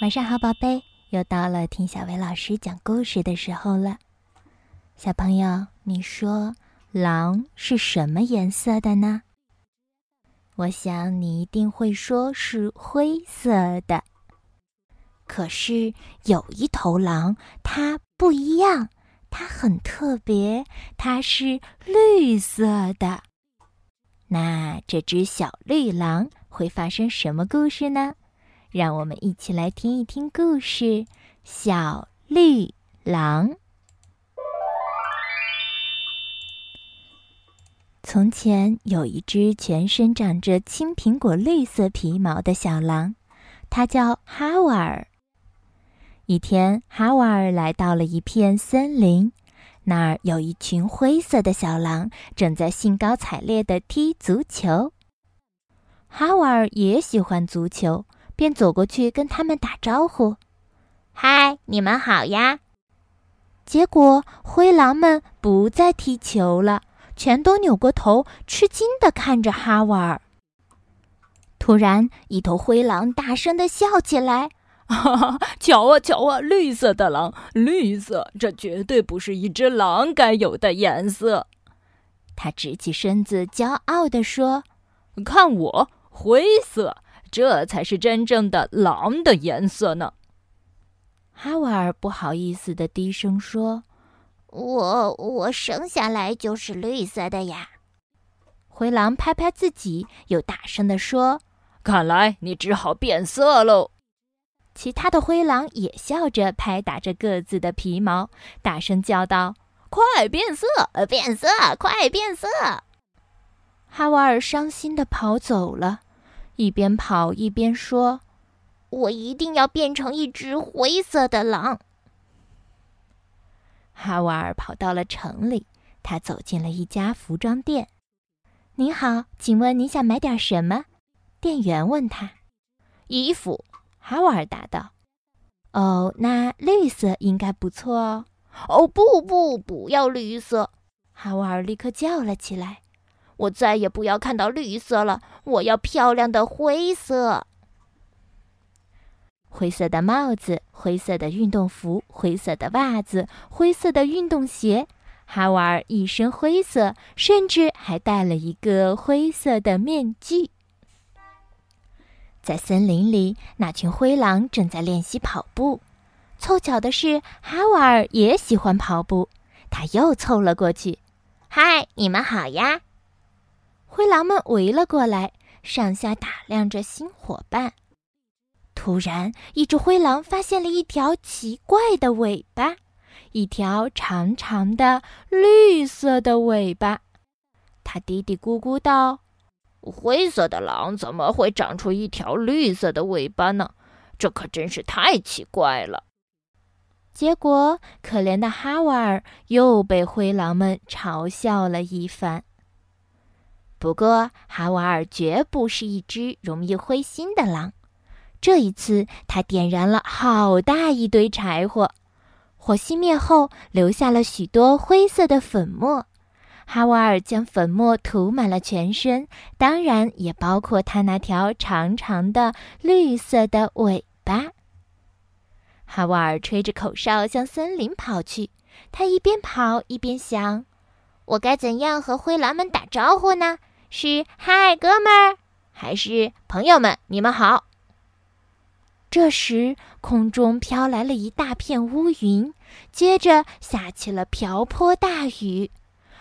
晚上好，宝贝，又到了听小薇老师讲故事的时候了。小朋友，你说狼是什么颜色的呢？我想你一定会说是灰色的。可是有一头狼，它不一样，它很特别，它是绿色的。那这只小绿狼会发生什么故事呢？让我们一起来听一听故事《小绿狼》。从前有一只全身长着青苹果绿色皮毛的小狼，它叫哈瓦尔。一天，哈瓦尔来到了一片森林，那儿有一群灰色的小狼正在兴高采烈地踢足球。哈瓦尔也喜欢足球。便走过去跟他们打招呼：“嗨，你们好呀！”结果灰狼们不再踢球了，全都扭过头，吃惊地看着哈瓦尔。突然，一头灰狼大声地笑起来：“哈哈，瞧啊瞧啊，绿色的狼，绿色，这绝对不是一只狼该有的颜色。”他直起身子，骄傲地说：“看我，灰色。”这才是真正的狼的颜色呢。哈瓦尔不好意思的低声说：“我我生下来就是绿色的呀。”灰狼拍拍自己，又大声的说：“看来你只好变色喽。”其他的灰狼也笑着拍打着各自的皮毛，大声叫道：“快变色！变色！快变色！”哈瓦尔伤心的跑走了。一边跑一边说：“我一定要变成一只灰色的狼。”哈瓦尔跑到了城里，他走进了一家服装店。“您好，请问您想买点什么？”店员问他。“衣服。”哈瓦尔答道。“哦，那绿色应该不错哦。”“哦，不不，不要绿色！”哈瓦尔立刻叫了起来。我再也不要看到绿色了，我要漂亮的灰色。灰色的帽子，灰色的运动服，灰色的袜子，灰色的运动鞋。哈瓦尔一身灰色，甚至还戴了一个灰色的面具。在森林里，那群灰狼正在练习跑步。凑巧的是，哈瓦尔也喜欢跑步，他又凑了过去。“嗨，你们好呀！”灰狼们围了过来，上下打量着新伙伴。突然，一只灰狼发现了一条奇怪的尾巴，一条长长的绿色的尾巴。它嘀嘀咕咕道：“灰色的狼怎么会长出一条绿色的尾巴呢？这可真是太奇怪了。”结果，可怜的哈瓦尔又被灰狼们嘲笑了一番。不过，哈瓦尔绝不是一只容易灰心的狼。这一次，他点燃了好大一堆柴火，火熄灭后，留下了许多灰色的粉末。哈瓦尔将粉末涂满了全身，当然也包括他那条长长的绿色的尾巴。哈瓦尔吹着口哨向森林跑去，他一边跑一边想：“我该怎样和灰狼们打招呼呢？”是嗨，哥们儿，还是朋友们？你们好。这时，空中飘来了一大片乌云，接着下起了瓢泼大雨。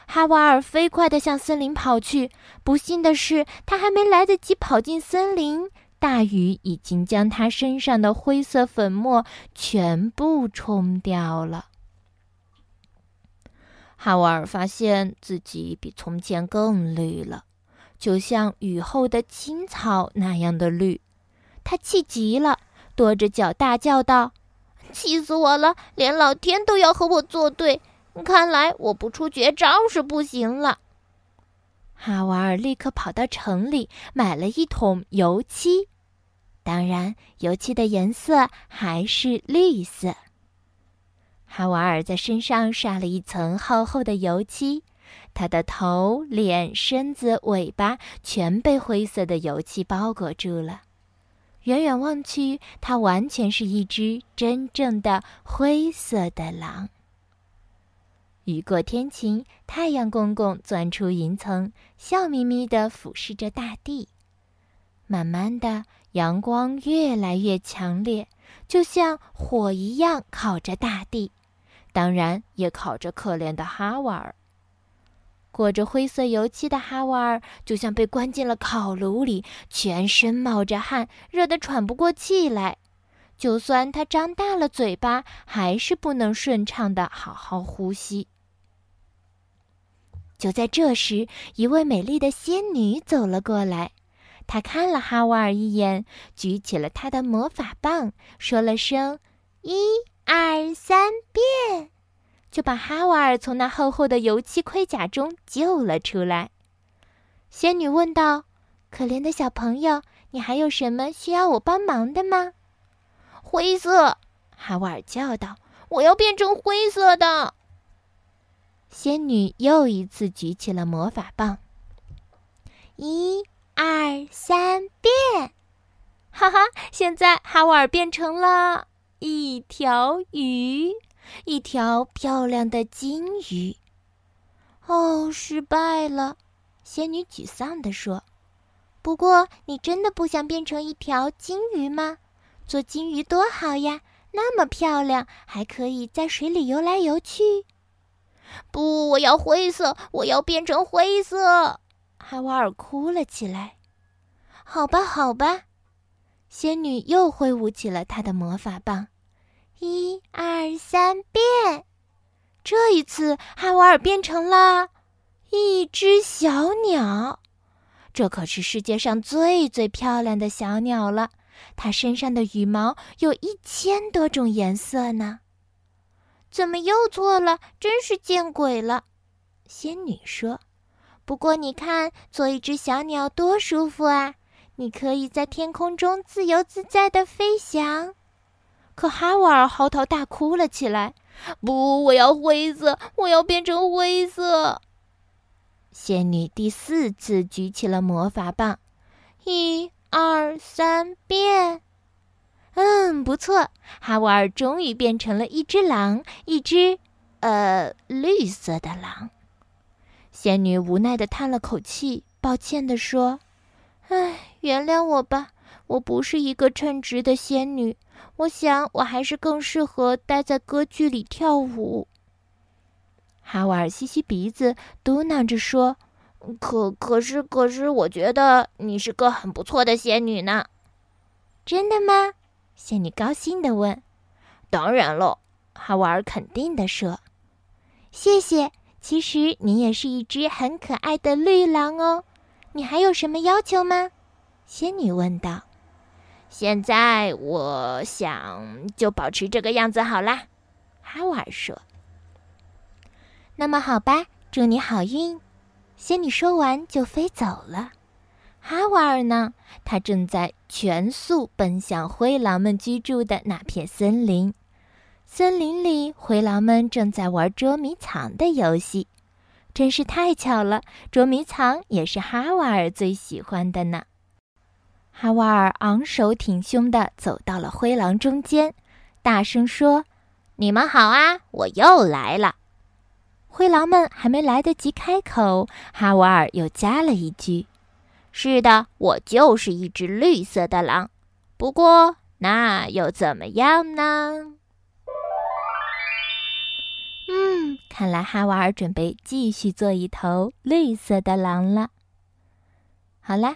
哈瓦尔飞快地向森林跑去。不幸的是，他还没来得及跑进森林，大雨已经将他身上的灰色粉末全部冲掉了。哈瓦尔发现自己比从前更绿了。就像雨后的青草那样的绿，他气极了，跺着脚大叫道：“气死我了！连老天都要和我作对，看来我不出绝招是不行了。”哈瓦尔立刻跑到城里买了一桶油漆，当然，油漆的颜色还是绿色。哈瓦尔在身上刷了一层厚厚的油漆。他的头、脸、身子、尾巴全被灰色的油漆包裹住了。远远望去，它完全是一只真正的灰色的狼。雨过天晴，太阳公公钻出云层，笑眯眯地俯视着大地。慢慢的，阳光越来越强烈，就像火一样烤着大地，当然也烤着可怜的哈瓦尔。裹着灰色油漆的哈瓦尔就像被关进了烤炉里，全身冒着汗，热得喘不过气来。就算他张大了嘴巴，还是不能顺畅的好好呼吸。就在这时，一位美丽的仙女走了过来。她看了哈瓦尔一眼，举起了她的魔法棒，说了声“一二三变”，就把哈瓦尔从那厚厚的油漆盔甲中救了出来。仙女问道：“可怜的小朋友，你还有什么需要我帮忙的吗？”“灰色！”哈瓦尔叫道，“我要变成灰色的。”仙女又一次举起了魔法棒，一、二、三，变！哈哈，现在哈瓦尔变成了一条鱼，一条漂亮的金鱼。哦，失败了，仙女沮丧地说。不过，你真的不想变成一条金鱼吗？做金鱼多好呀，那么漂亮，还可以在水里游来游去。不，我要灰色！我要变成灰色！哈瓦尔哭了起来。好吧，好吧，仙女又挥舞起了她的魔法棒，一二三，变！这一次，哈瓦尔变成了一只小鸟。这可是世界上最最漂亮的小鸟了，它身上的羽毛有一千多种颜色呢。怎么又错了？真是见鬼了！仙女说：“不过你看，做一只小鸟多舒服啊！你可以在天空中自由自在的飞翔。”可哈瓦尔嚎啕大哭了起来：“不，我要灰色！我要变成灰色！”仙女第四次举起了魔法棒，一二三，变！嗯，不错，哈瓦尔终于变成了一只狼，一只，呃，绿色的狼。仙女无奈的叹了口气，抱歉的说：“唉，原谅我吧，我不是一个称职的仙女。我想，我还是更适合待在歌剧里跳舞。”哈瓦尔吸吸鼻子，嘟囔着说：“可可是，可是，我觉得你是个很不错的仙女呢。”真的吗？仙女高兴地问：“当然了。”哈瓦尔肯定地说：“谢谢。其实你也是一只很可爱的绿狼哦。你还有什么要求吗？”仙女问道。“现在我想就保持这个样子好啦。”哈瓦尔说。“那么好吧，祝你好运。”仙女说完就飞走了。哈瓦尔呢？他正在全速奔向灰狼们居住的那片森林。森林里，灰狼们正在玩捉迷藏的游戏。真是太巧了，捉迷藏也是哈瓦尔最喜欢的呢。哈瓦尔昂首挺胸地走到了灰狼中间，大声说：“你们好啊，我又来了。”灰狼们还没来得及开口，哈瓦尔又加了一句。是的，我就是一只绿色的狼。不过那又怎么样呢？嗯，看来哈瓦尔准备继续做一头绿色的狼了。好啦，